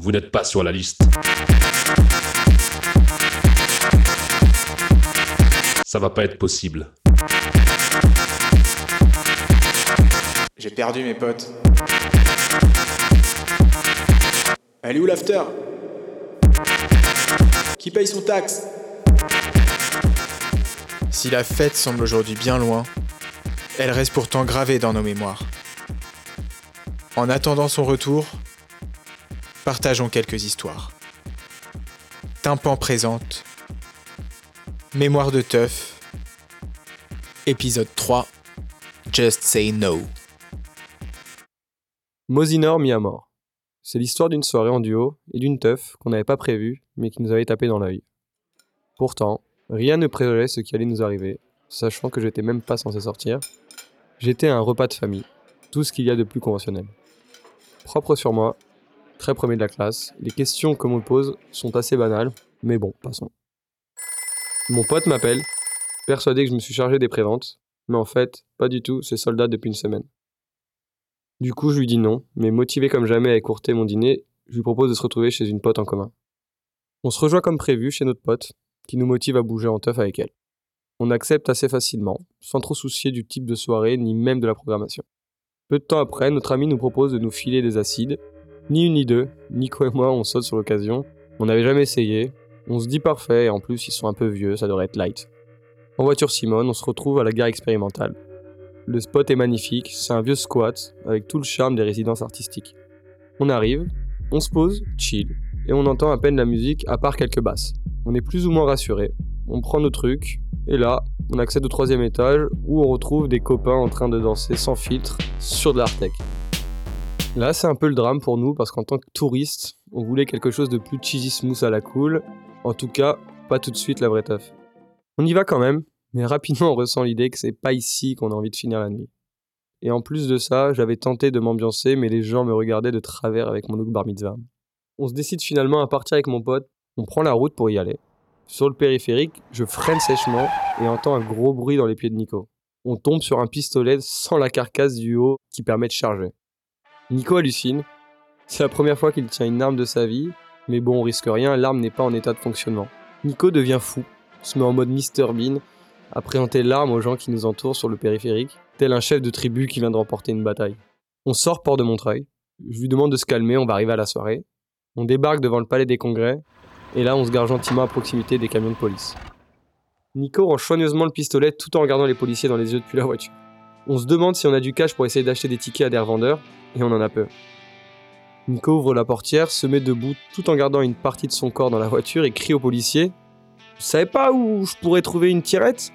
Vous n'êtes pas sur la liste. Ça va pas être possible. J'ai perdu mes potes. Elle est où l'after? Qui paye son taxe? Si la fête semble aujourd'hui bien loin, elle reste pourtant gravée dans nos mémoires. En attendant son retour, partageons quelques histoires. Tympan présente. Mémoire de teuf. Épisode 3. Just say no. Mosinor mis à mort. C'est l'histoire d'une soirée en duo et d'une teuf qu'on n'avait pas prévue, mais qui nous avait tapé dans l'œil. Pourtant, rien ne présageait ce qui allait nous arriver, sachant que j'étais même pas censé sortir. J'étais à un repas de famille, tout ce qu'il y a de plus conventionnel. Propre sur moi, très premier de la classe, les questions qu'on me pose sont assez banales, mais bon, passons. Mon pote m'appelle, persuadé que je me suis chargé des préventes, mais en fait, pas du tout, c'est soldat depuis une semaine. Du coup, je lui dis non, mais motivé comme jamais à écourter mon dîner, je lui propose de se retrouver chez une pote en commun. On se rejoint comme prévu chez notre pote, qui nous motive à bouger en teuf avec elle. On accepte assez facilement, sans trop soucier du type de soirée ni même de la programmation. Peu de temps après, notre ami nous propose de nous filer des acides. Ni une ni deux, Nico et moi, on saute sur l'occasion. On n'avait jamais essayé. On se dit parfait, et en plus, ils sont un peu vieux, ça devrait être light. En voiture Simone, on se retrouve à la gare expérimentale. Le spot est magnifique, c'est un vieux squat avec tout le charme des résidences artistiques. On arrive, on se pose, chill, et on entend à peine la musique à part quelques basses. On est plus ou moins rassuré, on prend nos trucs, et là, on accède au troisième étage où on retrouve des copains en train de danser sans filtre sur de l'Artec. Là, c'est un peu le drame pour nous parce qu'en tant que touriste, on voulait quelque chose de plus cheesy smooth à la cool. En tout cas, pas tout de suite la vraie teuf. On y va quand même, mais rapidement on ressent l'idée que c'est pas ici qu'on a envie de finir la nuit. Et en plus de ça, j'avais tenté de m'ambiancer, mais les gens me regardaient de travers avec mon look bar mitzvah. On se décide finalement à partir avec mon pote, on prend la route pour y aller. Sur le périphérique, je freine sèchement et entends un gros bruit dans les pieds de Nico. On tombe sur un pistolet sans la carcasse du haut qui permet de charger. Nico hallucine. C'est la première fois qu'il tient une arme de sa vie, mais bon, on risque rien, l'arme n'est pas en état de fonctionnement. Nico devient fou, se met en mode Mr Bean à présenter l'arme aux gens qui nous entourent sur le périphérique, tel un chef de tribu qui vient de remporter une bataille. On sort port de Montreuil. Je lui demande de se calmer, on va arriver à la soirée. On débarque devant le palais des congrès, et là on se gare gentiment à proximité des camions de police. Nico rend soigneusement le pistolet tout en regardant les policiers dans les yeux depuis la voiture. On se demande si on a du cash pour essayer d'acheter des tickets à des revendeurs, et on en a peur. Nico ouvre la portière, se met debout tout en gardant une partie de son corps dans la voiture et crie aux policiers Vous savez pas où je pourrais trouver une tirette?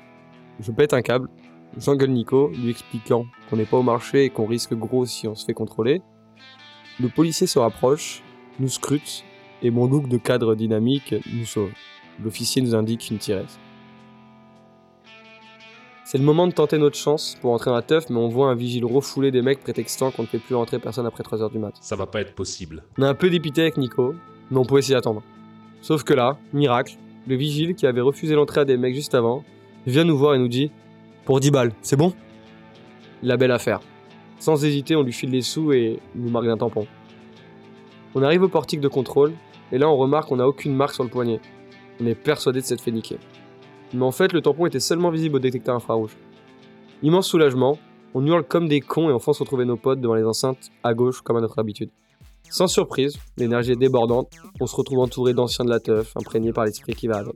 Je pète un câble, j'engueule Nico, lui expliquant qu'on n'est pas au marché et qu'on risque gros si on se fait contrôler. Le policier se rapproche, nous scrute, et mon look de cadre dynamique nous sauve. L'officier nous indique une tirette. C'est le moment de tenter notre chance pour entrer dans la teuf, mais on voit un vigile refoulé des mecs prétextant qu'on ne fait plus rentrer personne après 3h du mat. Ça va pas être possible. On est un peu dépité avec Nico, mais on pouvait s'y attendre. Sauf que là, miracle, le vigile qui avait refusé l'entrée à des mecs juste avant, vient nous voir et nous dit Pour 10 balles, c'est bon? La belle affaire. Sans hésiter, on lui file les sous et il nous marque d'un tampon. On arrive au portique de contrôle, et là on remarque qu'on n'a aucune marque sur le poignet. On est persuadé de s'être fait niquer. Mais en fait, le tampon était seulement visible au détecteur infrarouge. Immense soulagement, on hurle comme des cons et on fonce retrouver nos potes devant les enceintes à gauche comme à notre habitude. Sans surprise, l'énergie est débordante, on se retrouve entouré d'anciens de la teuf, imprégnés par l'esprit qui va avec.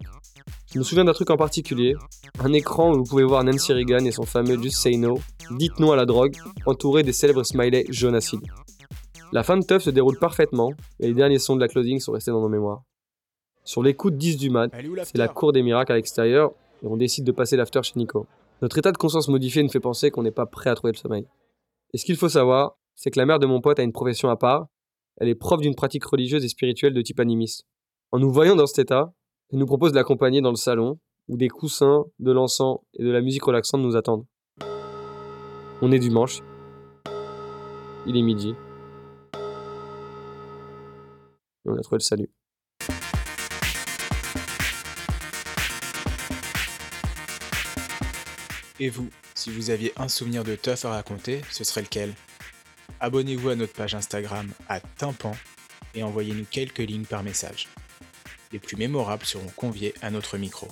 Je me souviens d'un truc en particulier, un écran où vous pouvez voir Nancy Reagan et son fameux Just Say No, dites non à la drogue, entouré des célèbres smileys jaune acide. La fin de teuf se déroule parfaitement, et les derniers sons de la closing sont restés dans nos mémoires. Sur les coups de 10 du mat, c'est la cour des miracles à l'extérieur, et on décide de passer l'after chez Nico. Notre état de conscience modifié nous fait penser qu'on n'est pas prêt à trouver le sommeil. Et ce qu'il faut savoir, c'est que la mère de mon pote a une profession à part, elle est prof d'une pratique religieuse et spirituelle de type animiste. En nous voyant dans cet état, elle nous propose de l'accompagner dans le salon, où des coussins, de l'encens et de la musique relaxante nous attendent. On est dimanche. Il est midi. Et on a trouvé le salut. Et vous, Si vous aviez un souvenir de teuf à raconter, ce serait lequel? Abonnez-vous à notre page Instagram à tympan et envoyez-nous quelques lignes par message. Les plus mémorables seront conviés à notre micro.